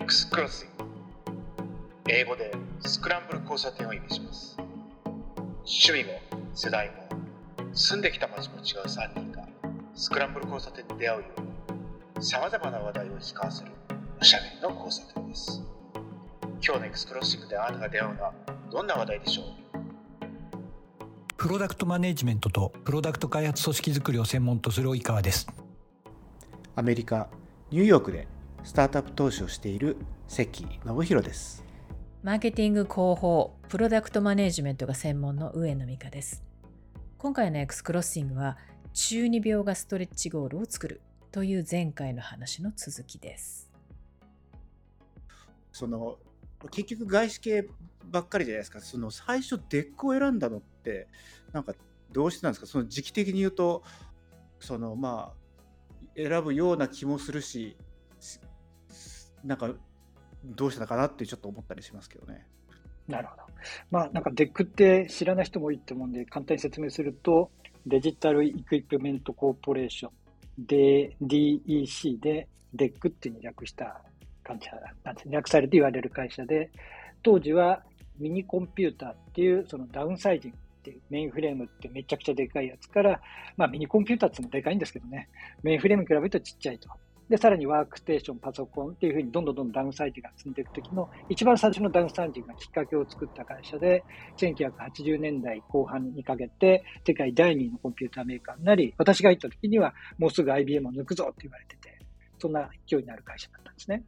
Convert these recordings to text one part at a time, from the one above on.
X クロッシング英語でスクランブル交差点を意味します。趣味も世代も住んできた街も違う3人がスクランブル交差点に出会うようにさまざまな話題を引き交わせるおしゃべりの交差点です。今日の X クロッシングであなたが出会うのはどんな話題でしょう？プロダクトマネジメントとプロダクト開発組織づくりを専門とする及川です。アメリカニューヨークでスタートアップ投資をしている関信弘です。マーケティング広報プロダクトマネジメントが専門の上野美香です。今回の X クロッシングは中二病がストレッチゴールを作るという前回の話の続きです。その結局外資系ばっかりじゃないですか。その最初 DEC を選んだのってなんかどうしてなんですか？その時期的に言うとそのまあ選ぶような気もするしなんかどうしたのかなってちょっと思ったりしますけどね。なるほど。まあなんか DEC って知らない人も多いと思うんで簡単に説明するとデジタルイクイプメントコーポレーションで DEC で DEC っていうに略した会社なんです略されて言われる会社で当時はミニコンピューターっていうそのダウンサイジングっていうメインフレームってめちゃくちゃでかいやつから、まあミニコンピューターってもでかいんですけどね、メインフレームに比べるとちっちゃいと。で、さらにワークステーション、パソコンっていうふうにどんどんどんどんダウンサイジが進んでいくときの一番最初のダウンサイジがきっかけを作った会社で、1980年代後半にかけて世界第2位のコンピューターメーカーになり、私が行った時にはもうすぐ IBM を抜くぞって言われてて、そんな勢いになる会社だったんですね。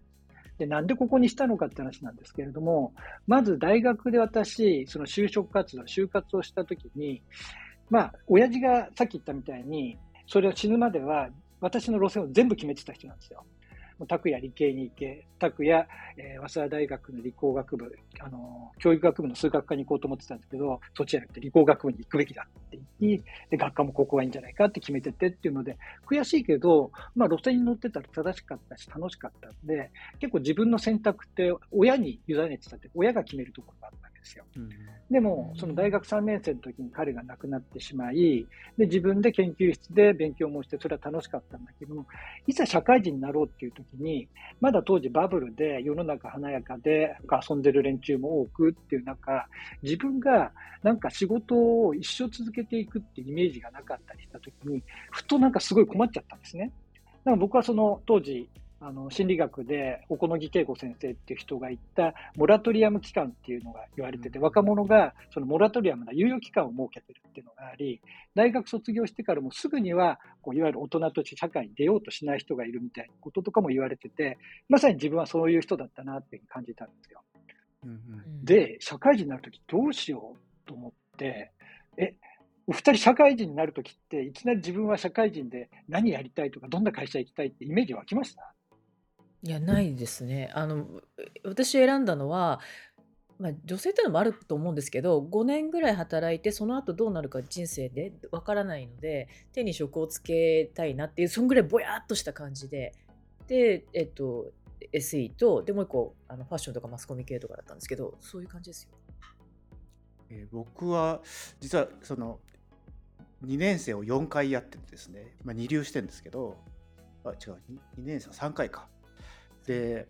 で、なんでここにしたのかって話なんですけれども、まず大学で私、その就職活動、就活をした時に、まあ、親父がさっき言ったみたいに、それを死ぬまでは私の路線を全部決めてた人なんですよ。拓也理系に行け、拓也、えー、早稲田大学の理工学部、あの、教育学部の数学科に行こうと思ってたんですけど、そっちじゃなくて理工学部に行くべきだって言って、で、学科もここがいいんじゃないかって決めててっていうので、悔しいけど、まあ路線に乗ってたら正しかったし楽しかったんで、結構自分の選択って親に委ねてたって、親が決めるところがあったですよ。うん、でも、その大学3年生の時に彼が亡くなってしまい、で、自分で研究室で勉強もして、それは楽しかったんだけども、いざ社会人になろうっていう時に、まだ当時バブルで世の中華やかで遊んでる連中も多くっていう中、自分がなんか仕事を一生続けていくっていうイメージがなかったりした時に、ふとなんかすごい困っちゃったんですね。だから僕はその当時、あの心理学で小此木恵子先生っていう人が言ったモラトリアム期間っていうのが言われてて、若者がそのモラトリアムな猶予期間を設けてるっていうのがあり、大学卒業してからもすぐにはこういわゆる大人として社会に出ようとしない人がいるみたいなこととかも言われてて、まさに自分はそういう人だったなっていうふうに感じたんですよ。うんうん、で、社会人になるときどうしようと思って、え、お二人社会人になるときって、いきなり自分は社会人で何やりたいとか、どんな会社行きたいってイメージ湧きました？いや、ないですね。あの、私選んだのは、まあ、女性っていうのもあると思うんですけど、5年ぐらい働いて、その後どうなるか人生でわからないので、手に職をつけたいなっていう、そんぐらいぼやっとした感じで、で、えっと、SE と、でもう一個、あのファッションとかマスコミ系とかだったんですけど、そういう感じですよ。えー僕は実はその2年生を4回やっててですね、まあ、2流してるんですけどあ違う 2, 2年生は3回かで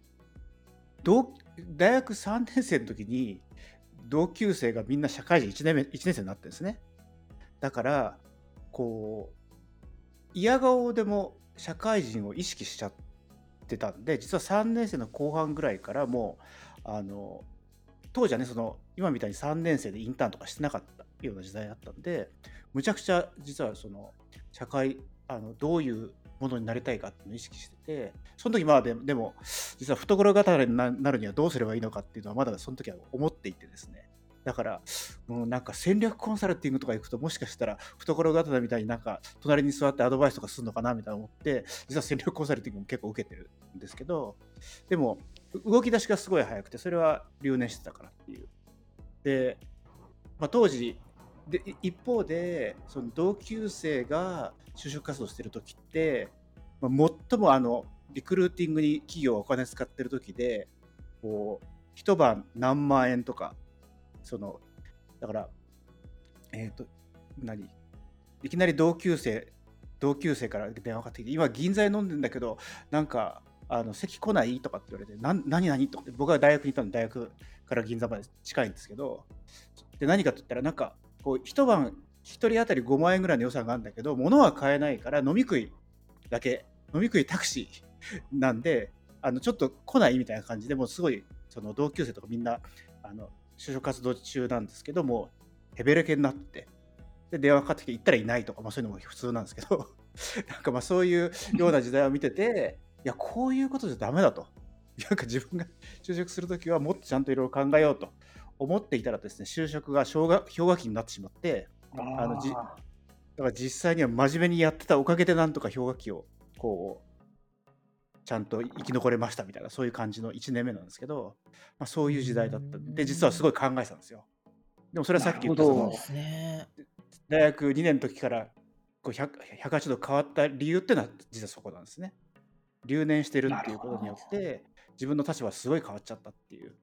同大学3年生の時に同級生がみんな社会人1年目1年生になってるんですね。だからこう嫌顔でも社会人を意識しちゃってたんで実は3年生の後半ぐらいからもうあの当時はねその今みたいに3年生でインターンとかしてなかったような時代だったんでむちゃくちゃ実はその社会あのどういうものになりたいかっていうのを意識しててその時まあででも実は懐刀になるにはどうすればいいのかっていうのはまだその時は思っていてですねだから、もうなんか戦略コンサルティングとか行くと、もしかしたら懐刀みたいになんか隣に座ってアドバイスとかするのかなみたいな思って、実は戦略コンサルティングも結構受けてるんですけど、でも、動き出しがすごい早くて、それは留年してたからっていう。で、まあ、当時、で一方で、その同級生が就職活動してる時って、まあ、最もあのリクルーティングに企業お金使ってる時で、こう、一晩何万円とか、その、だから、えっ、ー、と、何いきなり同級生、同級生から電話かかってきて、今銀座で飲んでんだけど、なんか、あの席来ないとかって言われて、な何何とかって、僕は大学にいたので、大学から銀座まで近いんですけど、で何かって言ったら、なんか、こう、一晩、一人当たり5万円ぐらいの予算があるんだけど、物は買えないから、飲み食いだけ、飲み食いタクシー なんで、あのちょっと来ないみたいな感じでもうすごいその同級生とかみんなあの就職活動中なんですけどもヘベレケになってで電話かかってきて行ったらいないとか、まあ、そういうのも普通なんですけど なんかまあそういうような時代を見てていやこういうことじゃダメだと。なんか自分が 就職するときはもっとちゃんといろいろ考えようと。思っていたらですね就職が氷河氷河期になってしまってあのじだから実際には真面目にやってたおかげでなんとか氷河期をこうちゃんと生き残れましたみたいなそういう感じの1年目なんですけど、まあ、そういう時代だったで実はすごい考えてたんですよ。でもそれはさっき言ったその大学2年の時からこう180度変わった理由っていうのは実はそこなんですね。留年してるっていうことによって自分の立場はすごい変わっちゃったっていう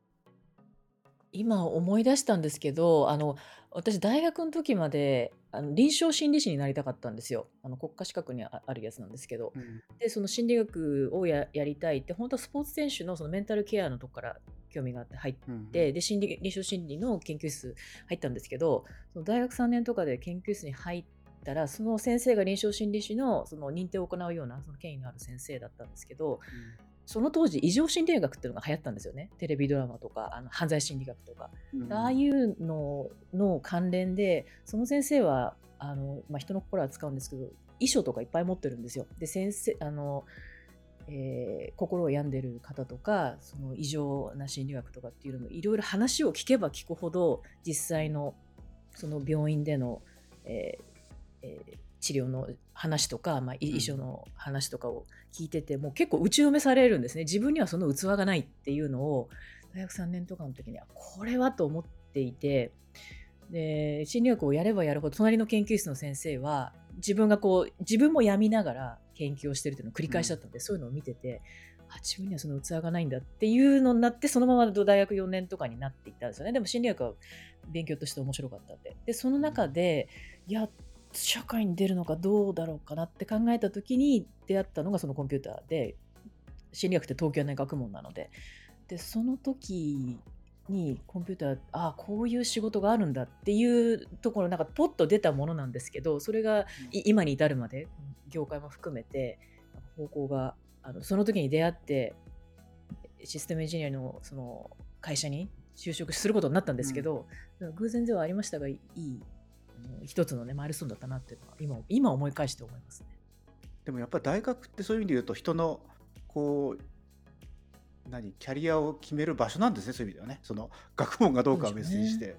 今思い出したんですけど、あの、私大学の時まで、あの、臨床心理士になりたかったんですよ。あの、国家資格にああるやつなんですけど。うん。で、その心理学をややりたいって、本当はスポーツ選手のそのメンタルケアのとこから興味があって入うん。で、心理臨床心理の研究室入ったんですけど、その大学3年とかで研究室に入ったら、その先生が臨床心理士のその認定を行うような、その権威のある先生だったんですけど、その当時異常心理学っていうのが流行ったんですよね。テレビドラマとかあの犯罪心理学とか、うん、ああいうのの関連でその先生はあの、まあ、人の心は使うんですけど遺書とかいっぱい持ってるんですよ。で先生あの、えー、心を病んでる方とかその異常な心理学とかっていうのいろいろ話を聞けば聞くほど実際のその病院での、えーえー治療の話とか、まあ、遺書の話とかを聞いてて、うん、もう結構打ちのめされるんですね。自分にはその器がないっていうのを大学3年とかの時にはこれはと思っていてで心理学をやればやるほど隣の研究室の先生は自分がこう自分も病みながら研究をしてるっていうのを繰り返しだったんで、うん、そういうのを見ててあ自分にはその器がないんだっていうのになってそのまま大学4年とかになっていったんですよね。でも心理学は勉強として面白かったんで。でその中で、いや社会に出るのかどうだろうかなって考えた時に出会ったのがそのコンピューターで心理学って東京の学問なので。でその時にコンピューターああこういう仕事があるんだっていうところなんかポッと出たものなんですけどそれが今に至るまで業界も含めて方向があのその時に出会ってシステムエンジニアのその会社に就職することになったんですけど、うん、偶然ではありましたがいい一つのねマイルストーンだったなっていうのは今今思い返して思いますね。でもやっぱ大学ってそういう意味で言うと人のこう何キャリアを決める場所なんですねそういう意味ではね。その学問がどうかは別にして、ね、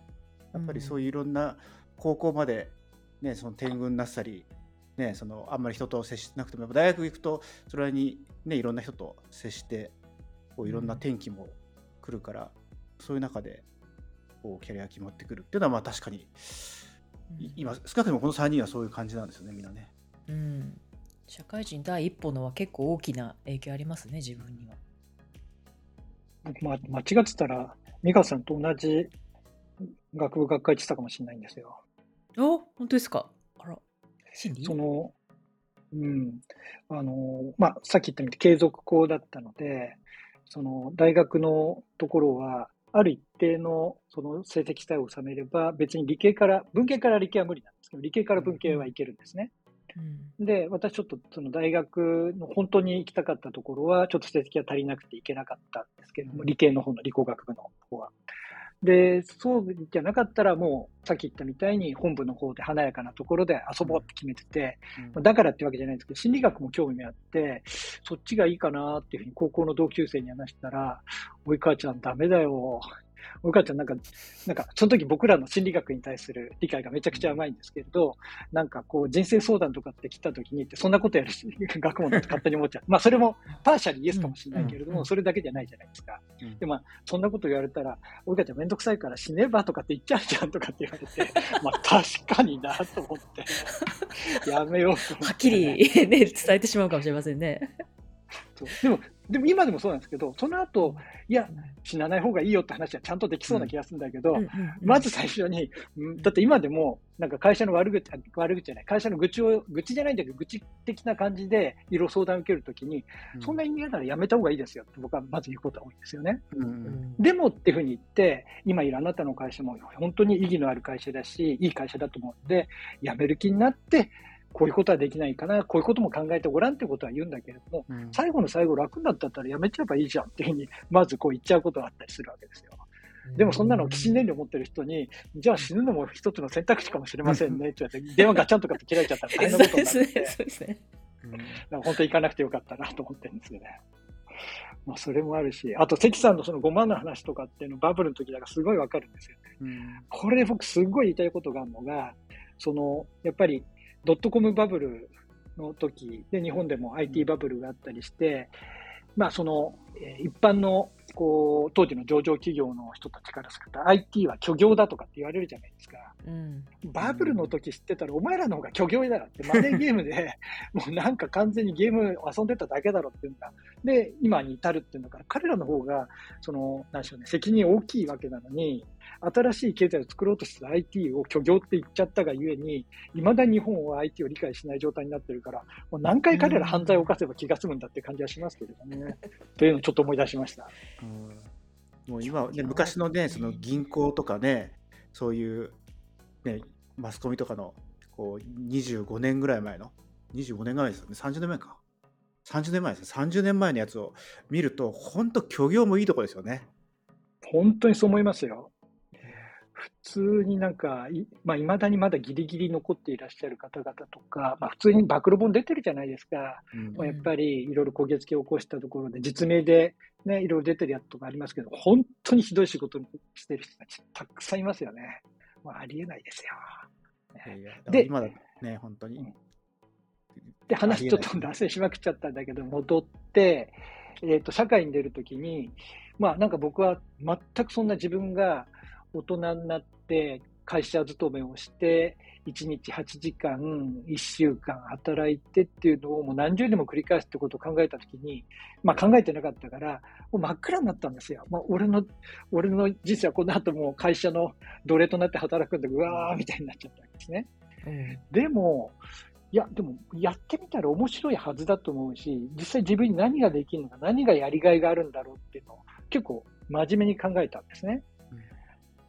やっぱりそういういろんな高校まで、ね、その天狗になったり、ね、そのあんまり人と接してなくても大学行くとそれに、ね、いろんな人と接してこういろんな転機も来るから、うん、そういう中でこうキャリア決まってくるっていうのはまあ確かに今少なくともこの3人はそういう感じなんですよねみんなね。うん、社会人第一歩のは結構大きな影響ありますね自分には。僕、ま、間違ってたら美香さんと同じ学部学会ってたかもしれないんですよ。お本当ですかあら心理？そのうんあのまあ、さっき言ったみたいに継続校だったのでその大学のところはある一定のその成績さえ収めれば、別に理系から、文系から理系は無理なんですけど、理系から文系はいけるんですね。うん、で、私ちょっとその大学の本当に行きたかったところは、ちょっと成績が足りなくて行けなかったんですけれども、理系の方の理工学部の方は。で、そうじゃなかったらもう、さっき言ったみたいに本部の方で華やかなところで遊ぼうって決めてて、うん、だからってわけじゃないんですけど、心理学も興味あって、そっちがいいかなっていうふうに高校の同級生に話したら、おい母ちゃんダメだよ。お母ちゃんなんか、なんか、その時僕らの心理学に対する理解がめちゃくちゃ甘いんですけれど、なんかこう、人生相談とかって来た時にって、そんなことやるし、学問だと勝手に思っちゃう。まあ、それもパーシャルイエスかもしれないけれども、それだけじゃないじゃないですか。で、まあ、そんなこと言われたら、お母ちゃんめんどくさいから死ねばとかって言っちゃうじゃんとかって言われて、まあ、確かになと思って、やめようとはっきり、ね、伝えてしまうかもしれませんね。でも、でも今でもそうなんですけど、その後、いや、死なない方がいいよって話はちゃんとできそうな気がするんだけど、うんうんうん。まず最初に、うんだって今でも、なんか会社の悪口、あ悪口じゃない、会社の愚痴を、愚痴じゃないんだけど、愚痴的な感じで、いろいろ相談を受けるときに、そんなに嫌ならやめた方がいいですよって僕はまず言うことが多いんですよね。うんううん。ん。でもっていうふうに言って、今いるあなたの会社も本当に意義のある会社だし、いい会社だと思うんで、辞める気になって、こういうことはできないかな、こういうことも考えてごらんってことは言うんだけれども、うん最後の最後楽になったったらやめちゃえばいいじゃんっていうふうに、まずこう言っちゃうことがあったりするわけですよ。でもそんなの起死燃料を持ってる人に、じゃあ死ぬのも一つの選択肢かもしれませんねって言われて、電話ガチャンとかって切られちゃったら大変なことになって、そうですね。本当に行かなくてよかったなと思ってるんですよね。まあそれもあるし、あと関さんのその5万の話とかっていうのバブルの時だからすごいわかるんですよ。うんこれ僕すごい言いたいことがあるのが、その、やっぱりドットコムバブルの時で日本でも IT バブルがあったりして、まあその、一般のこう当時の上場企業の人たちからすると IT は虚業だとかって言われるじゃないですか。うんバブルの時知ってたら、お前らの方が虚業だろって、マネーゲームで、もうなんか完全にゲーム遊んでただけだろっていうんだ。で、今に至るっていうんだから、彼らの方が、その、なんでしょうね、責任大きいわけなのに、新しい経済を作ろうとしてた IT を虚業って言っちゃったがゆえに、未だ日本は IT を理解しない状態になってるから、もう何回彼ら犯罪を犯せば気が済むんだって感じはしますけれどね。というのをちょっと思い出しました。うんもう今はね、昔のね、その銀行とかね、そういう、ね、マスコミとかのこう25年ぐらい前の、25年ぐらいですよね、30年前か。30年前ですね、30年前のやつを見ると、本当、虚業もいいとこですよね。本当にそう思いますよ。普通になんか、いまあ、未だにまだギリギリ残っていらっしゃる方々とか、まあ、普通に暴露本出てるじゃないですか。うんまあやっぱりいろいろ焦げ付けを起こしたところで、実名でね、いろいろ出てるやつとかありますけど、本当にひどい仕事をしてる人たちたくさんいますよね。まあ、ありえないですよ。いやいやだからで今だね、本当に。で、話ちょっと脱線しまくっちゃったんだけど、戻って、えっ、と、社会に出るときに、まあなんか僕は全くそんな自分が大人になって会社勤めをして、1日8時間、1週間働いてっていうのをもう何十年も繰り返すってことを考えたときに、まあ考えてなかったから、もう真っ暗になったんですよ。まあ俺の、俺の人生はこの後もう会社の奴隷となって働くんで、うわーみたいになっちゃったわけですね。うんでも、いや、でも、やってみたら面白いはずだと思うし、実際自分に何ができるのか、何がやりがいがあるんだろうっていうのを結構真面目に考えたんですね。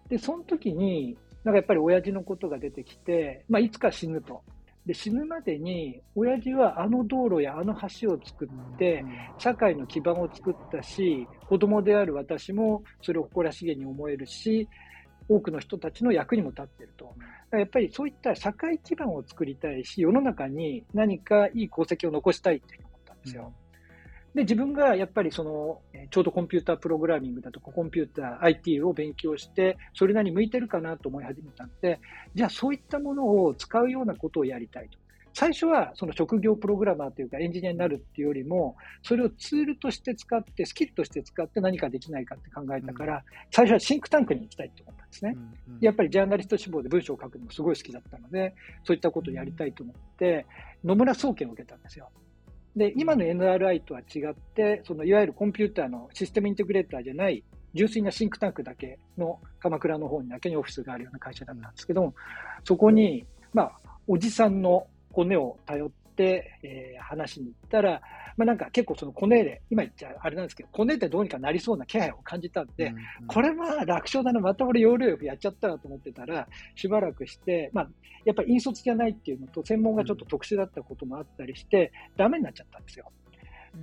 で、その時に、なんかやっぱり親父のことが出てきて、まあ、いつか死ぬと。で、死ぬまでに、親父はあの道路やあの橋を作って、社会の基盤を作ったし、子供である私もそれを誇らしげに思えるし、多くの人たちの役にも立ってると。やっぱりそういった社会基盤を作りたいし、世の中に何かいい功績を残したいって思ったんですよ。で、自分がやっぱりその、えーちょうどコンピュータープログラミングだとか、コンピューター、IT を勉強して、それなりに向いてるかなと思い始めたんで、じゃあそういったものを使うようなことをやりたいと。最初はその職業プログラマーというかエンジニアになるっていうよりも、それをツールとして使って、スキルとして使って何かできないかって考えたから、最初はシンクタンクに行きたいと思ったんですね。やっぱりジャーナリスト志望で文章を書くのもすごい好きだったので、そういったことをやりたいと思って、野村総研を受けたんですよ。で、今の NRI とは違って、そのいわゆるコンピューターのシステムインテグレーターじゃない、純粋なシンクタンクだけの鎌倉の方にだけにオフィスがあるような会社なんですけども、そこに、まあ、おじさんの骨を頼っ、えー話しに行ったら、まあなんか結構そのコネで、今言っちゃあれなんですけど、コネでどうにかなりそうな気配を感じたんで、これは楽勝だな、また俺要領よくやっちゃったなと思ってたら、しばらくして、まあ、やっぱり引率じゃないっていうのと、専門がちょっと特殊だったこともあったりして、ダメになっちゃったんですよ。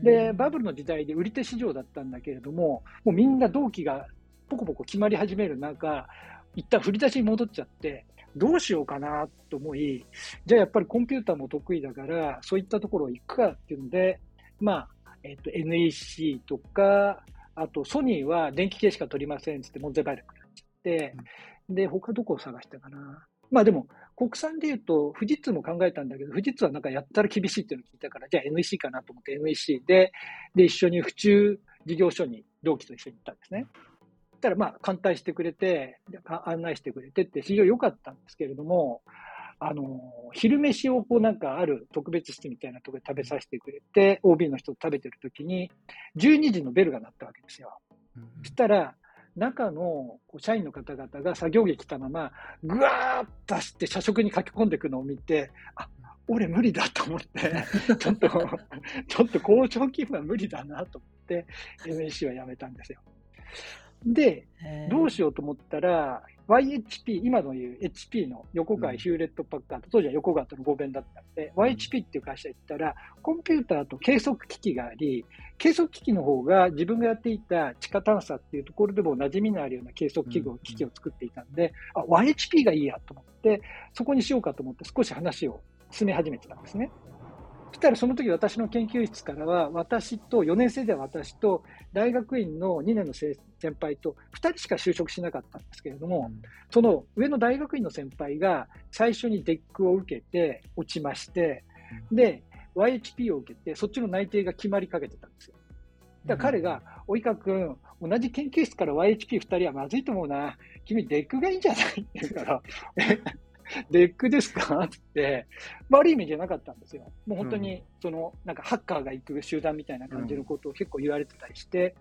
で、バブルの時代で売り手市場だったんだけれども、もうみんな同期がポコポコ決まり始める中、一旦振り出しに戻っちゃって、どうしようかなと思い、じゃあやっぱりコンピューターも得意だから、そういったところ行くかっていうので、まあ、えっ、と、NEC とか、あとソニーは電気系しか取りませんっつって門前売却になっちゃって、で、他どこを探したかな。まあでも、国産で言うと、富士通も考えたんだけど、富士通はなんかやったら厳しいっていうのを聞いたから、じゃあ NEC かなと思って NEC で、で、一緒に府中事業所に同期と一緒に行ったんですね。たらまあ、艦隊してくれて、案内してくれてって、非常に良かったんですけれども、あの、昼飯をこうなんかある特別室みたいなところで食べさせてくれて、OB の人と食べてる時に、12時のベルが鳴ったわけですよ。そしたら、中の社員の方々が作業着着たまま、ぐわーっと走って社食に駆け込んでいくのを見て、あ、俺無理だと思って、ちょっと、ちょっと交渉勤務は無理だなと思って、MNC は辞めたんですよ。で、どうしようと思ったら、YHP、今の言う HP の横川ヒューレット・パッカード、当時は横川との合弁だったので、YHP っていう会社行ったら、コンピューターと計測機器があり、計測機器の方が自分がやっていた地下探査っていうところでも馴染みのあるような計測器具、機器を作っていたんで、あ、YHP がいいやと思って、そこにしようかと思って少し話を進め始めてたんですね。そしたらその時私の研究室からは、私と、4年生では私と、大学院の2年の先輩と2人しか就職しなかったんですけれども、うん、その上の大学院の先輩が最初に DEC を受けて落ちまして、で、YHP を受けて、そっちの内定が決まりかけてたんですよ。だから彼が、及川君、同じ研究室から YHP2 人はまずいと思うな。君、 DEC がいいんじゃない？って言うから、DEC ですか？って、悪い意味じゃなかったんですよ。もう本当に、その、なんかハッカーが行く集団みたいな感じのことを結構言われてたりして、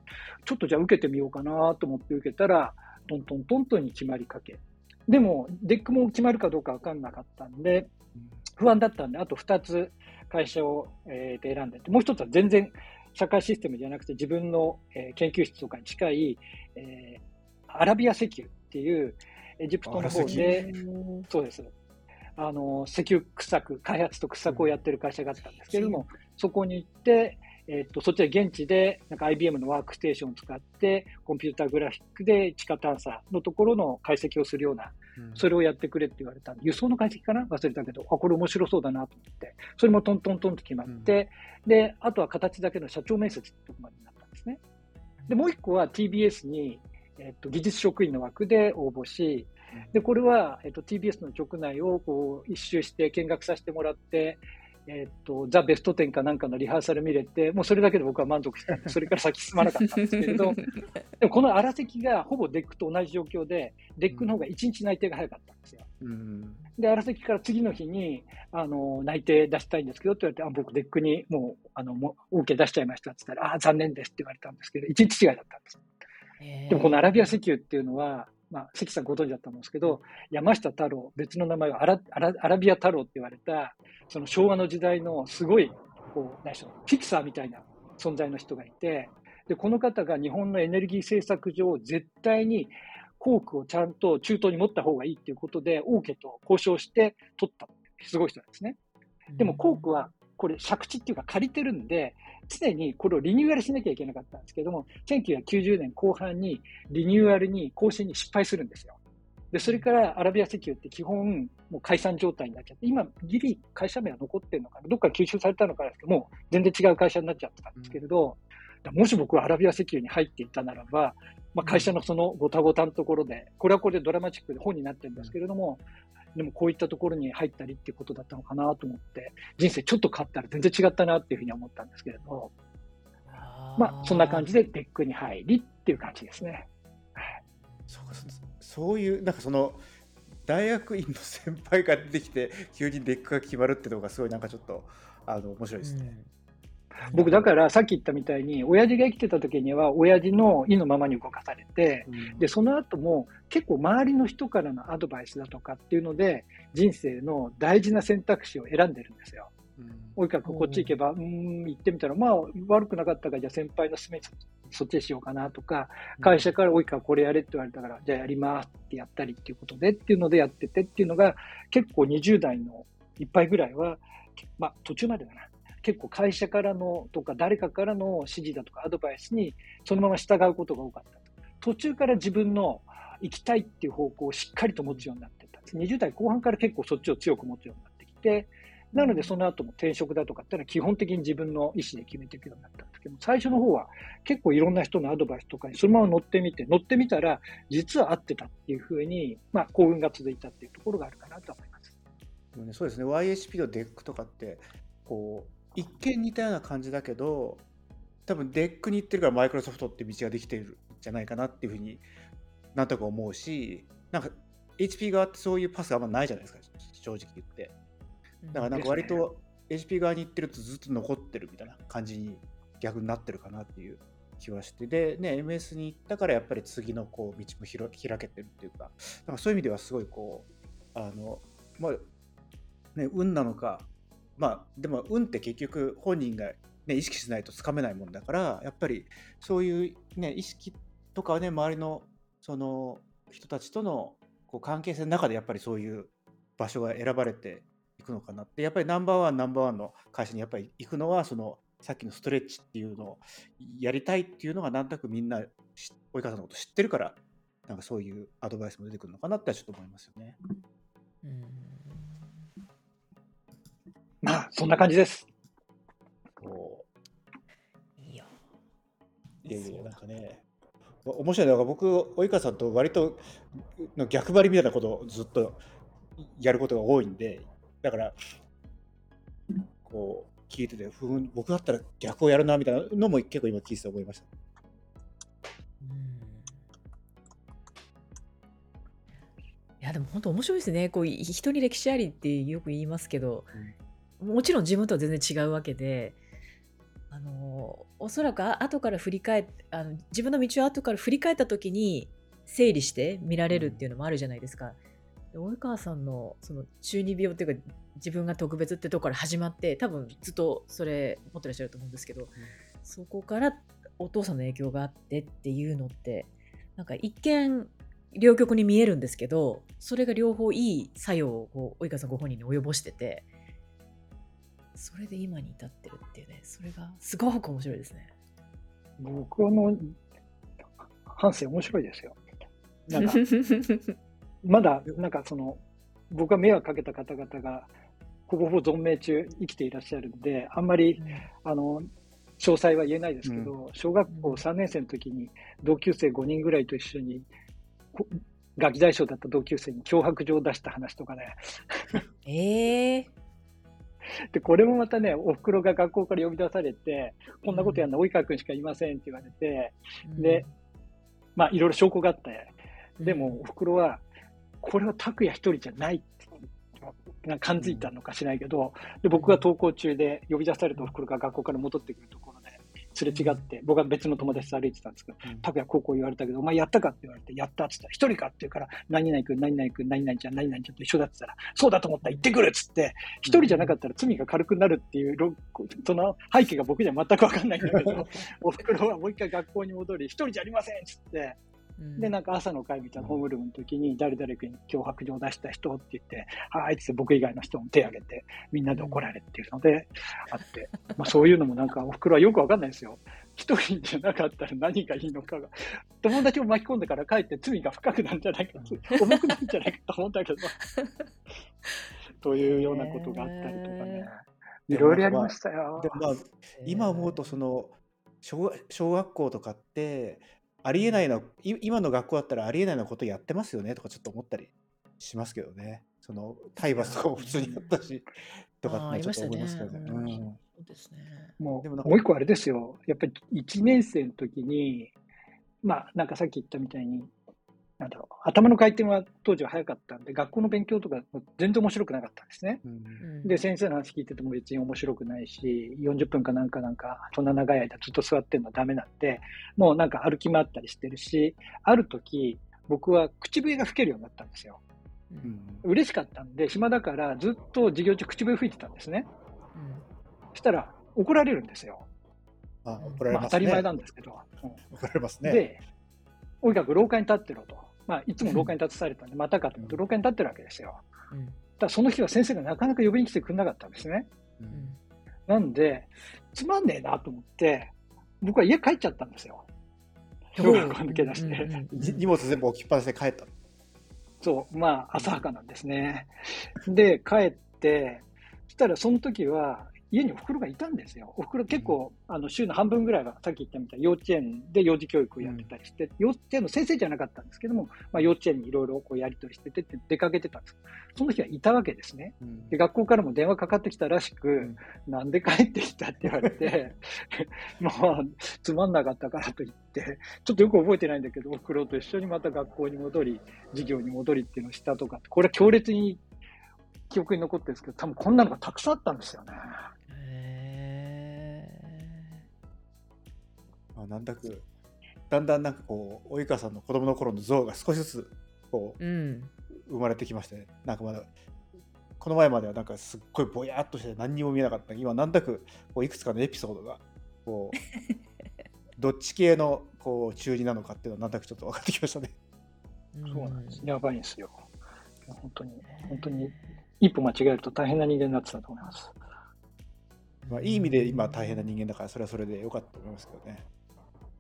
ちょっとじゃあ受けてみようかなと思って受けたら、トントントントンに決まりかけ。でも、 DEC も決まるかどうかわかんなかったんで、不安だったんで、あと2つ会社を、えー、選んでて、もう1つは全然社会システムじゃなくて自分の、えー、研究室とかに近い、えー、アラビア石油っていう、エジプトの方で、そうです。あの、石油掘削、開発と掘削をやってる会社があったんですけれども、そこに行って、えっと、そっちで現地で、なんか IBM のワークステーションを使って、コンピューターグラフィックで地下探査のところの解析をするような、それをやってくれって言われた輸送の解析かな？忘れたけど、あ、これ面白そうだなと思って、それもトントントンと決まって、で、あとは形だけの社長面接ってとこまでになったんですね。で、もう一個は TBS に、えっと、技術職員の枠で応募し、で、これは、えっと、TBS の局内をこう一周して見学させてもらって、えっと、ザ・ベスト10かなんかのリハーサル見れて、もうそれだけで僕は満足したんで、それから先進まなかったんですけれど、でもこのアラ石がほぼ DEC と同じ状況で、 DEC の方が1日内定が早かったんですよ。うん、で、アラ石から次の日に、あの、内定出したいんですけどって言われて、あ、僕 DEC にもう、あの、もう OK 出しちゃいましたって言ったら、あ、残念ですって言われたんですけど、1日違いだったんです。でもこのアラビア石油っていうのは、まあ、関さんご存知だったと思うんですけど、山下太郎、別の名前はアラアラアラビア太郎って言われた、その昭和の時代のすごい、こう、何しろ、フィクサーみたいな存在の人がいて、で、この方が日本のエネルギー政策上、絶対にコークをちゃんと中東に持った方がいいっていうことで、王家と交渉して取った、すごい人なんですね。でも、コークはこれ借地っていうか借りてるんで、常にこれをリニューアルしなきゃいけなかったんですけども、1990年後半にリニューアルに更新に失敗するんですよ。で、それからアラビア石油って基本もう解散状態になっちゃって、今、ギリ会社名は残ってるのかな、どっか吸収されたのかですけど、もう全然違う会社になっちゃってたんですけれど、もし僕はアラビア石油に入っていたならば、まあ、会社のそのごたごたのところで、これはこれでドラマチックで本になってるんですけれども、でもこういったところに入ったりっていうことだったのかなと思って、人生ちょっと変わったら全然違ったなっていうふうに思ったんですけれど、まあ、そんな感じで DEC に入りっていう感じですね。そうそういう、なんかその、大学院の先輩が出てきて、急に DEC が決まるっていうのが、すごいなんかちょっと、あの、面白いですね。うん僕、だからさっき言ったみたいに、親父が生きてた時には、親父の意のままに動かされて、うん、で、その後も結構周りの人からのアドバイスだとかっていうので、人生の大事な選択肢を選んでるんですよ。及川君こっち行けば、うん、行ってみたら、まあ、悪くなかったから、じゃあ先輩の勧め、そっちでしようかなとか、会社から及川これやれって言われたから、じゃあやりますってやったりっていうことでっていうのでやっててっていうのが、結構20代のいっぱいぐらいは、まあ、途中までだな。結構会社からのとか誰かからの指示だとかアドバイスにそのまま従うことが多かった途中から自分の行きたいっていう方向をしっかりと持つようになってたんです。20代後半から結構そっちを強く持つようになってきて、なのでその後も転職だとかっていうのは基本的に自分の意思で決めていくようになったんですけど最初の方は結構いろんな人のアドバイスとかにそのまま乗ってみて、乗ってみたら実は合ってたっていうふうに、まあ幸運が続いたっていうところがあるかなと思います。そうですね。YHP のデックとかって、こ、一見似たような感じだけど多分 DEC に行ってるからマイクロソフトって道ができてるんじゃないかなっていうふうになんとか思うしなんか HP 側ってそういうパスがあんまないじゃないですか正直言って。だからなんか割と HP 側に行ってるとずっと残ってるみたいな感じに逆になってるかなっていう気はして。でね MS に行ったからやっぱり次のこう道もひろ開けてるっていうかなんかそういう意味ではすごいこうあのまあね運なのかまあでも運って結局本人が、ね、意識しないとつかめないもんだからやっぱりそういうね意識とかね周りのその人たちとのこう関係性の中でやっぱりそういう場所が選ばれていくのかなってやっぱりナンバーワンナンバーワンの会社にやっぱり行くのはそのさっきのストレッチっていうのをやりたいっていうのがなんとなくみんな及川さんのこと知ってるからなんかそういうアドバイスも出てくるのかなってちょっと思いますよね。うんまあそんな感じです。いやいやいやなんかね面白いのが僕及川さんと割との逆張りみたいなことをずっとやることが多いんでだからこう聞いててふん僕だったら逆をやるなみたいなのも結構今聞いてて思いました。いやでも本当面白いですね。こう人に歴史ありってよく言いますけど、うん、もちろん自分とは全然違うわけで、あのおそらく後から振り返あの自分の道を後から振り返った時に整理して見られるっていうのもあるじゃないですか。及川さんのその中二病っていうか自分が特別ってとこから始まって多分ずっとそれ持ってらっしゃると思うんですけど、うん、そこからお父さんの影響があってっていうのってなんか一見両極に見えるんですけどそれが両方いい作用を及川さんご本人に及ぼしててそれで今に至ってるっていうねそれがすごく面白いですね。僕の反省面白いですよ。なんか まだなんかその僕が迷惑かけた方々がほぼほぼ存命中生きていらっしゃるんであんまり、うん、あの詳細は言えないですけど、うん、小学校3年生の時に同級生5人ぐらいと一緒にガキ大将だった同級生に脅迫状を出した話とかね。えー、で、これもまたね、お袋が学校から呼び出されて、こんなことやるの、及川君しかいませんって言われて、で、まあ、いろいろ証拠があって、でも、お袋は、これは拓也一人じゃないって感づいたのかしないけど、で僕が登校中で呼び出されたおふくろが学校から戻ってくるとこすれ違って、僕は別の友達と歩いてたんですけど、拓也高校言われたけど、お前やったかって言われて、やったって言ったら、一人かって言うから、何々君、何々君、何々ちゃん、何々ちゃんと一緒だって言ったら、そうだと思ったら行ってくるっつって、一人じゃなかったら罪が軽くなるっていう、その背景が僕には全くわかんないんだけど、おふくろはもう一回学校に戻り、一人じゃありませんっつって、で、なんか朝の会みたいなホームルームの時に、誰々君に脅迫状を出した人って言って、はいって僕以外の人も手を挙げて、みんなで怒られっていうので、あって、まあそういうのもなんかお袋はよくわかんないですよ。一人じゃなかったら何がいいのかが。友達を巻き込んでから帰って罪が深くなるんじゃないか、重くなるんじゃないかと思ったけど、というようなことがあったりとかね。いろいろやりましたよ。でもまあ、今思うとその小小学校とかってありえないの、今の学校だったらありえないのことやってますよねとかちょっと思ったりしますけどね。その体罰とかも普通にあったし、とかってちょっと思いますけどね。うん、そうですね。もう、でももう一個あれですよ。やっぱり1年生の時に、まあ、なんかさっき言ったみたいに、なんだろう、頭の回転は当時は早かったんで、学校の勉強とか全然面白くなかったんですね。うん、で、先生の話聞いてても別に面白くないし、40分かなんかなんか、そんな長い間ずっと座ってるのはダメなんで、もうなんか歩き回ったりしてるし、ある時、僕は口笛が吹けるようになったんですよ。うん、嬉しかったんで、暇だからずっと授業中口笛吹いてたんですね。うん、そしたら怒られるんですよ。あ怒られます、ね、まあ、当たり前なんですけど。うん、怒られますね。で、とにかく廊下に立ってろと。まあ、いつも廊下に立たされたんで、またかと思って廊下に立ってるわけですよ。うん、だその日は先生がなかなか呼びに来てくれなかったんですね。うん、なんで、つまんねえなと思って、僕は家帰っちゃったんですよ。小学校抜け出して。荷物全部置きっぱなしで帰ったそう、まあ、浅はかなんですね。で、帰って、そしたらその時は、家にお袋がいたんですよ。お袋結構、あの週の半分ぐらいは、さっき言ったみたいに幼稚園で幼児教育をやってたりして、幼稚園の先生じゃなかったんですけども、まあ、幼稚園にいろいろこうやり取りしててって出かけてたんです。その日はいたわけですね。うんで、学校からも電話かかってきたらしく、んなんで帰ってきたって言われて、まあ、つまんなかったからと言って、ちょっとよく覚えてないんだけど、お袋と一緒にまた学校に戻り、授業に戻りっていうのをしたとか、これは強烈に記憶に残ってるんですけど、多分こんなのがたくさんあったんですよね。あ、なんだくだんだんなんかこう及川さんの子供の頃の像が少しずつこうーうん。生まれてきまして、ね、なんかまだこの前まではなんかすっごいぼやっとして何にも見えなかった今なんだくこういくつかのエピソードがこう どっち系のこう中二なのかっていうのはなんだくちょっと分かってきましたね。そうなんです。やばいんですよ。本当に、本当に、一歩間違えると大変な人間になってたと思います。まあ、いい意味で今大変な人間だからそれはそれでよかったと思いますけどね。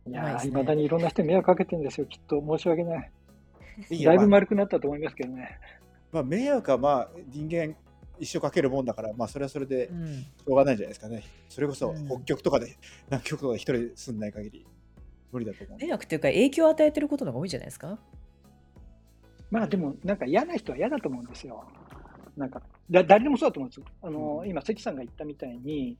いやー、うまいですねだにいろんな人に迷惑かけてるんですよ、きっと。申し訳ない。だいぶ丸くなったと思いますけどね。まあ、迷惑はまあ人間一生かけるもんだから、まあ、それはそれでうん。しょうがないんじゃないですかね。それこそうん北極とかで、南極とかで一人で住んない限り無理だと思う迷惑っていうか影響を与えてることの方が多いんじゃないですかまあでも、なんか嫌な人は嫌だと思うんですよ。なんか、だ誰でもそうだと思うんですよ。あの、うん今、関さんが言ったみたいに、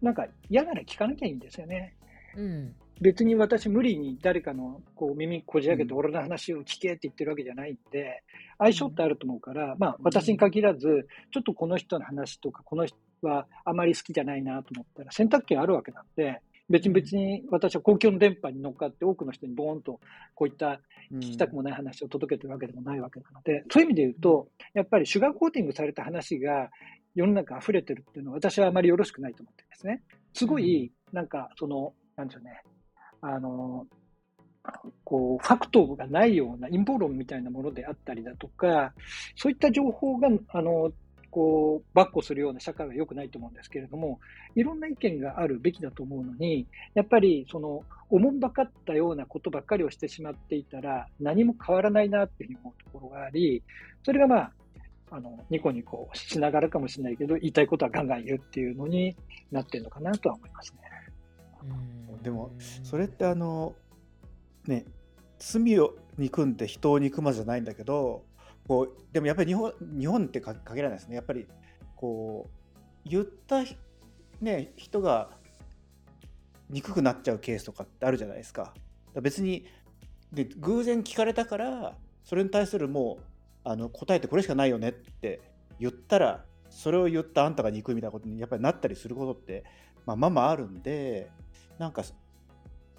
なんか嫌なら聞かなきゃいいんですよね。うん。別に私無理に誰かのこう耳こじ開けてうん。俺の話を聞けって言ってるわけじゃないんで、相性ってあると思うから、まあ私に限らず、ちょっとこの人の話とか、この人はあまり好きじゃないなと思ったら選択権あるわけなんで、別に別に私は公共の電波に乗っかって多くの人にボーンとこういったうん。聞きたくもない話を届けてるわけでもないわけなので、そういう意味で言うと、やっぱりシュガーコーティングされた話が世の中溢れてるっていうのは私はあまりよろしくないと思ってるんですね。すごい、なんか、その、なんでしょうね、あの、こう、ファクトがないような陰謀論みたいなものであったりだとか、そういった情報が、あの、こう、ばっこするような社会は良くないと思うんですけれども、いろんな意見があるべきだと思うのに、やっぱり、その、おもんばかったようなことばっかりをしてしまっていたら、何も変わらないなっていうふうに思うところがあり、それがまあ、あの、ニコニコしながらかもしれないけど、言いたいことはガンガン言うっていうのになってるのかなとは思いますね。でもそれってあのね罪を憎んで人を憎まずじゃないんだけどこうでもやっぱり日本日本って限らないですねやっぱりこう言ったね人が憎くなっちゃうケースとかってあるじゃないですか。か別にで偶然聞かれたからそれに対するもうあの答えてこれしかないよねって言ったらそれを言ったあんたが憎いみたいなことにやっぱりなったりすることって、まあ、ままあるんでなんか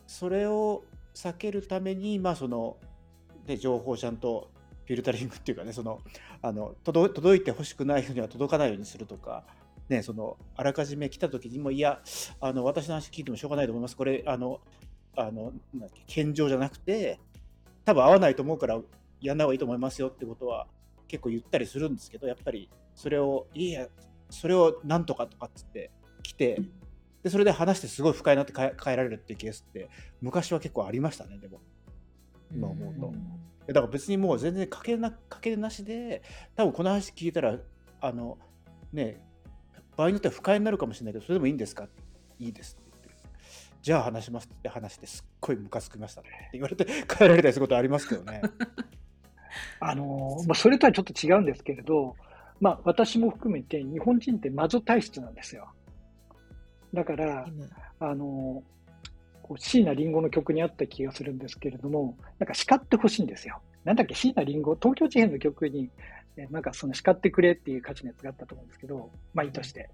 それを避けるために、まあそのね、情報をちゃんとフィルタリングっていうかねそのあの届いてほしくない人には届かないようにするとか、ね、そのあらかじめ来た時にもいやあの私の話聞いてもしょうがないと思います。これあのあのなんだっけ謙譲じゃなくて多分合わないと思うからやんない方がいいと思いますよってことは結構言ったりするんですけどやっぱりそれをいやそれをなんとかとかっつって来てでそれで話してすごい不快になって変えられるっていうケースって昔は結構ありましたねでも。今思うと。ん。だから別にもう全然かけなかけなしで多分この話聞いたらあのね場合によっては不快になるかもしれないけどそれでもいいんですか？いいですって言ってじゃあ話しますって話してすっごいムカつきましたね。って言われて 変えられたりすることありますけどね。あのまあ、それとはちょっと違うんですけれど、まあ、私も含めて日本人って魔女体質なんですよ。だから、今あのこう椎名林檎の曲にあった気がするんですけれども、なんか叱ってほしいんですよ。なんだっけ、椎名林檎、東京事変の曲に、えなんかその叱ってくれっていう歌詞のやつがあったと思うんですけど、まあいいとして。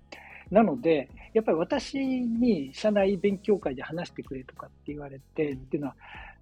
なので、やっぱり私に社内勉強会で話してくれとかって言われてっていうのは、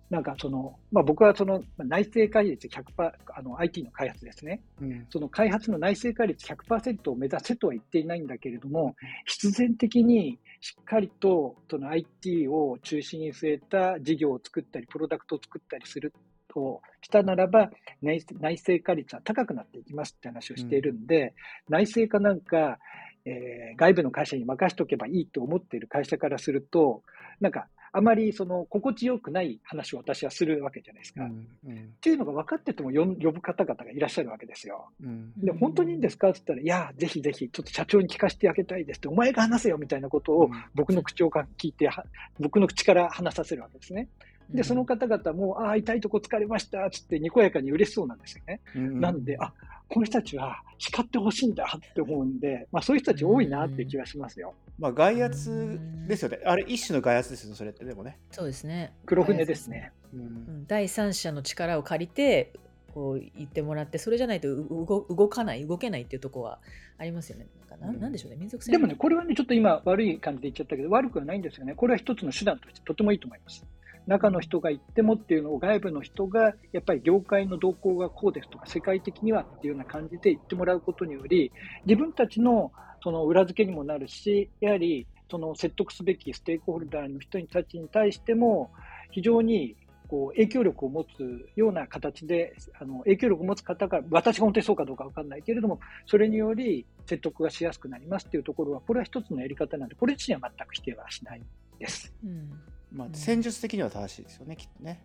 なんかその、まあ僕はそのまあ内製化率100%、あの IT の開発ですね。うんその開発の内製化率100%を目指せとは言っていないんだけれども、必然的にしっかりとその IT を中心に据えた事業を作ったり、プロダクトを作ったりするとしたならば、内内製化率は高くなっていきますって話をしているんで、内製化なんか、えー外部の会社に任しとけばいいと思っている会社からすると、なんかあまりその心地よくない話を私はするわけじゃないですか。っうんうんていうのが分かってても呼ぶ方々がいらっしゃるわけですよ。うんで、本当にいいんですかって言ったら、いや、ぜひぜひ、ちょっと社長に聞かせてあげたいですって、お前が話せよみたいなことを僕の口をか聞いて、は僕の口から話させるわけですね。で、その方々も、ああ、痛いとこ疲れました、つって、にこやかに嬉しそうなんですよね。うんなんで、あこの人たちは叱ってほしいんだって思うんで、まあ、そういう人たち多いなって気はしますよ。まあ外圧ですよね。あれ一種の外圧ですよね、それってでもね。そうですね。黒船ですね。うんうん第三者の力を借りてこう言ってもらってそれじゃないとう動動かない動けないっていうところはありますよね。なんかなうんなんでしょうね民族性でもね、これはね、ちょっと今悪い感じで言っちゃったけど、悪くはないんですよね。これは一つの手段としてとてもいいと思います。中の人が言ってもっていうのを外部の人が、やっぱり業界の動向がこうですとか、世界的にはっていうような感じで言ってもらうことにより、自分たちのその裏付けにもなるし、やはりその説得すべきステークホルダーの人たちに対しても、非常にこう影響力を持つような形で、あの影響力を持つ方が、私が本当にそうかどうかわかんないけれども、それにより説得がしやすくなりますっていうところは、これは一つのやり方なんで、これ自身は全く否定はしないです。うんまあ戦術的には正しいですよね、きっとね。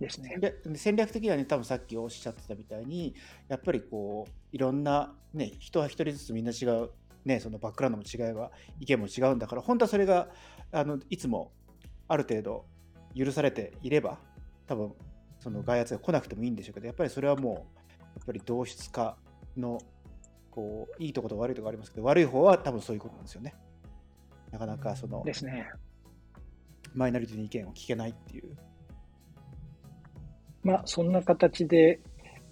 ですね戦。略的にはね、多分さっきおっしゃってたみたいに、やっぱりこう、いろんな、ね、人は一人ずつみんな違う、ね、そのバックグラウンドも違えば、意見も違うんだから、本当はそれが、あのいつもある程度許されていれば、多分その外圧が来なくてもいいんでしょうけど、やっぱりそれはもう、やっぱり同質化の、こう、いいところと悪いところありますけど、悪い方は多分そういうことなんですよね。なかなかその、ですね。マイノリティの意見を聞けないっていう。まあ、そんな形で、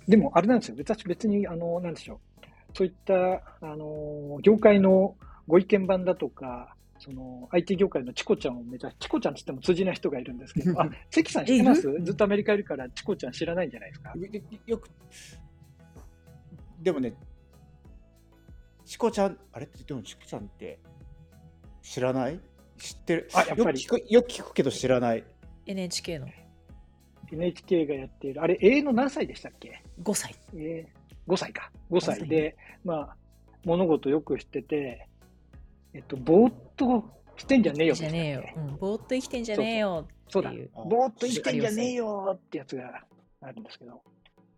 でもあれなんですよ。別別に、あの、なんでしょう。そういった、あの、業界のご意見番だとか、その IT 業界のチコちゃんを目指す、チコちゃんって言っても通じない人がいるんですけど、あ、関さん知ってます？ずっとアメリカいるからチコちゃん知らないんじゃないですか？よよく、でもね、チコちゃん、あれってでもチコちゃんって知らない？知ってる？あやっぱりよく聞くよく聞くけど知らない。NHK の NHK がやっている、あれ、永遠の何歳でしたっけ？5歳。えー、5歳か。5歳5で、まあ、物事よく知ってて、えっと、ぼーっとしてんじゃねえよ。じゃねえよ、うん、ぼーっと生きてんじゃねえよ。そうだ。ぼーっと生きてんじゃねえよってやつがあるんですけど。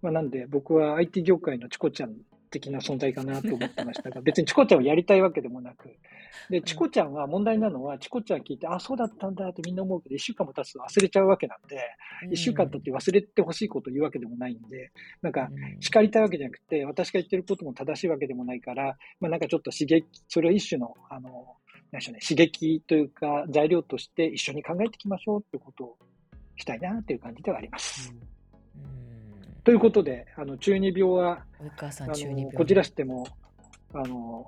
まあ、なんで、僕は IT 業界のチコちゃん的な存在かなと思ってましたが、別にチコちゃんをやりたいわけでもなく、で、チコちゃんは問題なのは、チコちゃん聞いて、あ、そうだったんだってみんな思うけど、1週間も経つと忘れちゃうわけなんで、1週間経って忘れてほしいことを言うわけでもないんで、なんか、うん。叱りたいわけじゃなくて、私が言ってることも正しいわけでもないから、まあ、なんかちょっと刺激、それを一種の、あの、なんでしょうね、刺激というか、材料として一緒に考えていきましょうっていうことをしたいなという感じではあります。うんということで、あの中二病は病のこじらしてもあの、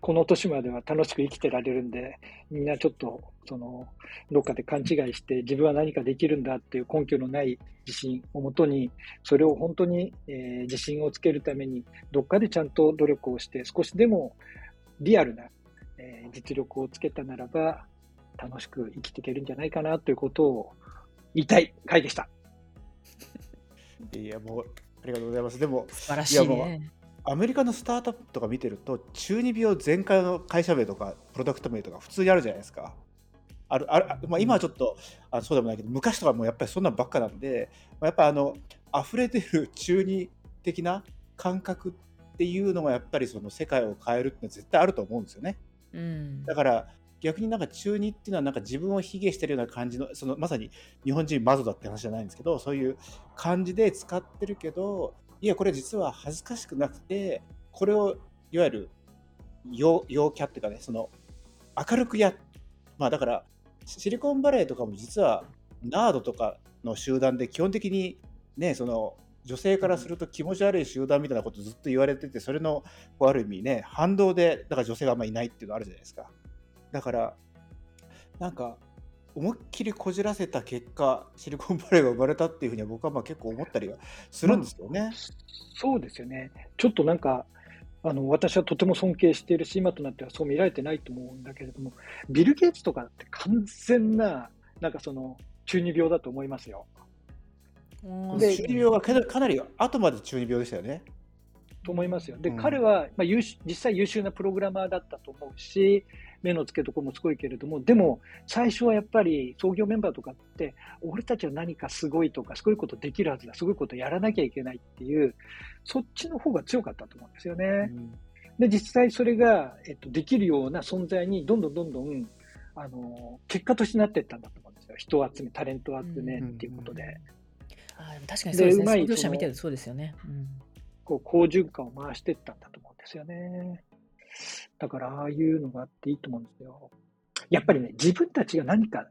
この年までは楽しく生きてられるんで、みんなちょっとそのどっかで勘違いして、自分は何かできるんだっていう根拠のない自信をもとに、それを本当に、えー自信をつけるために、どっかでちゃんと努力をして、少しでもリアルな、えー実力をつけたならば、楽しく生きていけるんじゃないかなということを言いたい回でした。いや、もう、ありがとうございます。でも、素晴らしいいやもね。アメリカのスタートアップとか見てると、中二病全開の会社名とか、プロダクト名とか、普通にあるじゃないですか。あるあるあまあ、今はちょっとあそうでもないけど、昔とかもうやっぱりそんなんばっかなんで、まあ、やっぱあの溢れてる中二的な感覚っていうのがやっぱりその世界を変えるって絶対あると思うんですよね。うんだから逆になんか中二っていうのはなんか自分を卑下してるような感じのそのまさに日本人マゾだって話じゃないんですけどそういう感じで使ってるけどいやこれ実は恥ずかしくなくてこれをいわゆる陽陽キャっていうかねその明るくやまあだからシリコンバレーとかも実はナードとかの集団で基本的にねその女性からすると気持ち悪い集団みたいなことずっと言われててそれのこうある意味ね反動でだから女性があんまりいないっていうのあるじゃないですか。だからなんか思いっきりこじらせた結果シリコンバレーが生まれたっていうふうには僕はまあ結構思ったりはするんですよね。そうですよね。ちょっとなんか、あの、私はとても尊敬しているし、今となってはそう見られてないと思うんだけれども、ビル・ゲイツとかって完全な、なんかその、中二病だと思いますよ。うんで中二病がかなりかなり後まで中二病でしたよね。と思いますよ。で、うん彼は、まあ、優秀実際優秀なプログラマーだったと思うし、目の付けどころもすごいけれども、でも最初はやっぱり創業メンバーとかって、俺たちは何かすごいとか、すごいことできるはずだ、すごいことやらなきゃいけないっていう、そっちの方が強かったと思うんですよね。うん、で、実際それが、えっと、できるような存在にどんどんどんどん、あの、結果としてなっていったんだと思うんですよ。人を集め、タレントを集めっていうことで。うんうんあ確かにそうですね。創業者見てるとそうですよね。うんこう、好循環を回していったんだと思うんですよね。だから、ああいうのがあっていいと思うんですよ。やっぱりね、自分たちが何か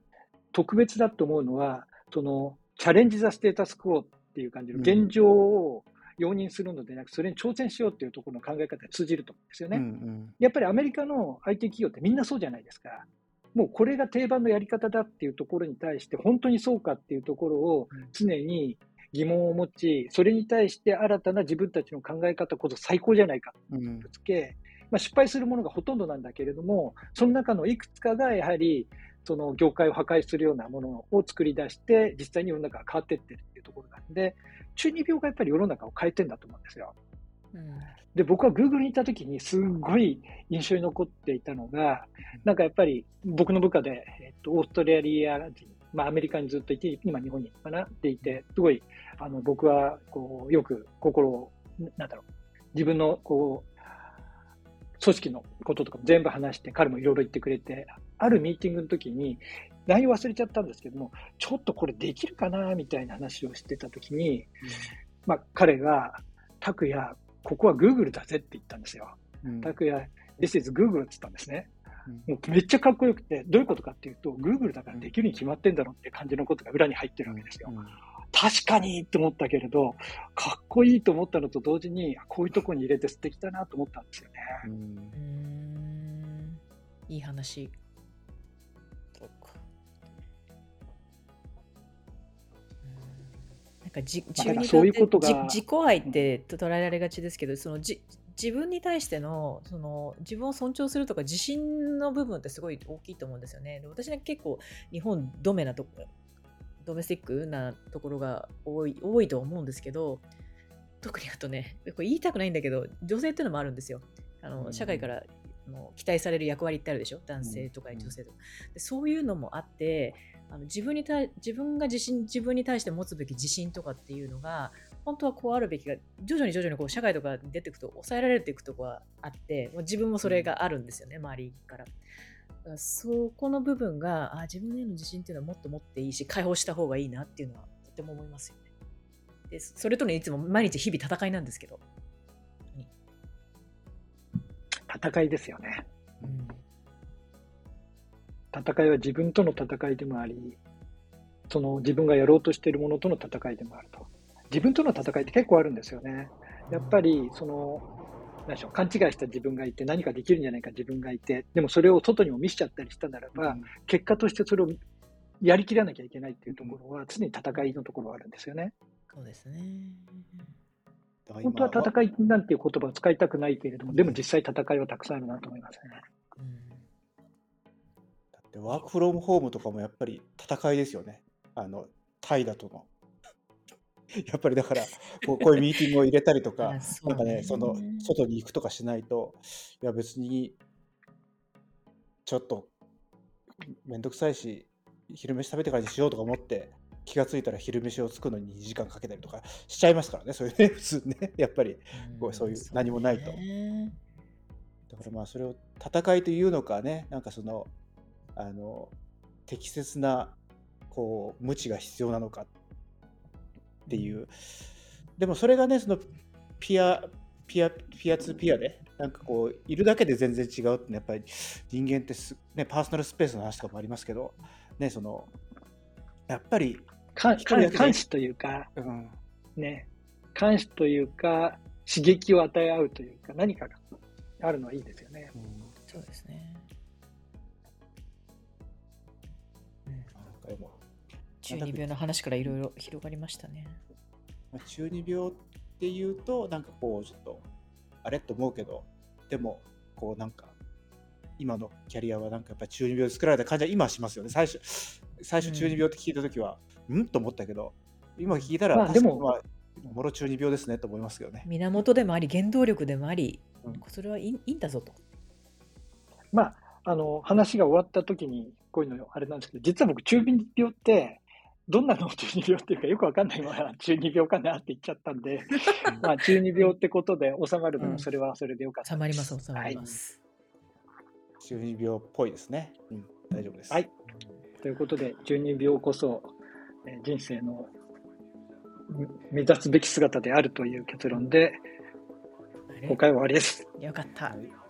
特別だと思うのは、その、チャレンジ・ザ・ステータス・クオっていう感じの現状を容認するのでなく、それに挑戦しようっていうところの考え方に通じると思うんですよね。うんうん、やっぱりアメリカの IT 企業ってみんなそうじゃないですか。もうこれが定番のやり方だっていうところに対して、本当にそうかっていうところを常に疑問を持ち、それに対して新たな自分たちの考え方こそ最高じゃないかとぶつけ、まあ、失敗するものがほとんどなんだけれども、その中のいくつかがやはり、その業界を破壊するようなものを作り出して、実際に世の中が変わっていってるっていうところなんで、中二病がやっぱり世の中を変えてんだと思うんですよ。うん、で、僕は Google にいた時にすごい印象に残っていたのが、なんかやっぱり僕の部下で、えっと、オーストラリア人まあ、アメリカにずっといて、今日本にかなっていて、すごい、あの、僕は、こう、よく心を、なんだろう、自分の、こう、組織のこととかも全部話して、彼もいろいろ言ってくれて、あるミーティングの時に、内容忘れちゃったんですけども、ちょっとこれできるかな、みたいな話をしてた時に、うん、まあ、彼が、拓也、ここは Google だぜって言ったんですよ。拓、う、也、This is Google って言ったんですね。もうめっちゃかっこよくて、どういうことかっていうと、Google だからできるに決まってんだろうって感じのことが裏に入ってるわけですよ。確かにって思ったけれど、かっこいいと思ったのと同時に、こういうとこに入れて素敵だなと思ったんですよね。うん。いい話。なんかじ中二病って自己愛って捉えられがちですけど、そのじ自分に対してのその自分を尊重するとか自信の部分ってすごい大きいと思うんですよね。で私は結構日本ドメなとこドメスティックなところが多い多いと思うんですけど特にあとねこれ言いたくないんだけど女性っていうのもあるんですよ。あの社会からの期待される役割ってあるでしょ？男性とか女性とか、でそういうのもあってあの自分に対自分が自信自分に対して持つべき自信とかっていうのが本当はこうあるべきが徐々に徐々にこう社会とかに出ていくと抑えられていくとこはあって自分もそれがあるんですよね、周りから。そこの部分があ自分への自信っていうのはもっと持っていいし解放した方がいいなっていうのはとても思いますよね。でそれとねいつも毎日日々戦いなんですけど。戦いですよね。うん、戦いは自分との戦いでもあり、その自分がやろうとしているものとの戦いでもあると。自分との戦いって結構あるんですよね。やっぱり、その、何でしょう、勘違いした自分がいて、何かできるんじゃないか自分がいて、でもそれを外にも見せちゃったりしたならば、うん、結果としてそれをやりきらなきゃいけないっていうところは、常に戦いのところはあるんですよね。そうですね。本当は戦いなんていう言葉を使いたくないけれども、でも実際戦いはたくさんあるなと思いますね。うん、だってワークフロムホームとかもやっぱり戦いですよね。あの、タイだとの。やっぱりだからこうこういうミーティングを入れたりとか、なんかね、その外に行くとかしないと、いや別にちょっとめんどくさいし、昼飯食べてからにしようとか思って、気がついたら昼飯を作るのに2時間かけたりとかしちゃいますからね、そういうね、普通ね、やっぱり。こうそういう何もないと。だからまあそれを戦いというのかね、なんかその、あの適切なこう無知が必要なのかっていう。でもそれがね、そのピア、ピア、ピアツーピアで、なんかこう、いるだけで全然違うって、やっぱり人間ってす、ね、パーソナルスペースの話とかもありますけど、ね、その、やっぱり、監視というか、うん、ね、監視というか、刺激を与え合うというか、何かがあるのはいいですよね。うん、そうですね。中二病の話からいろいろ広がりましたね。まあ、中二病っていうと、なんかこう、ちょっと、あれと思うけど、でも、こうなんか、今のキャリアはなんかやっぱ中二病で作られた感じは今しますよね。最初、最初中二病って聞いたときは、うん、んと思ったけど、今聞いたら、まあ、でも、まあ、もろ中二病ですねと思いますけどね。源でもあり、原動力でもあり、うん、それはいいいいんだぞと。まあ、あの、話が終わった時に、こういうのあれなんですけど、実は僕、中二病って、どんなのを中二病っていうか、よくわかんないまま中二病かなって言っちゃったんで、まあ、中二病ってことで収まるのうんも、それはそれでよかった収まります、収まります。中二病っぽいですね。うん、大丈夫です。はい。ということで、中二病こそ、えー人生のみ目立つべき姿であるという結論で、今回は終わりです。よかった。はい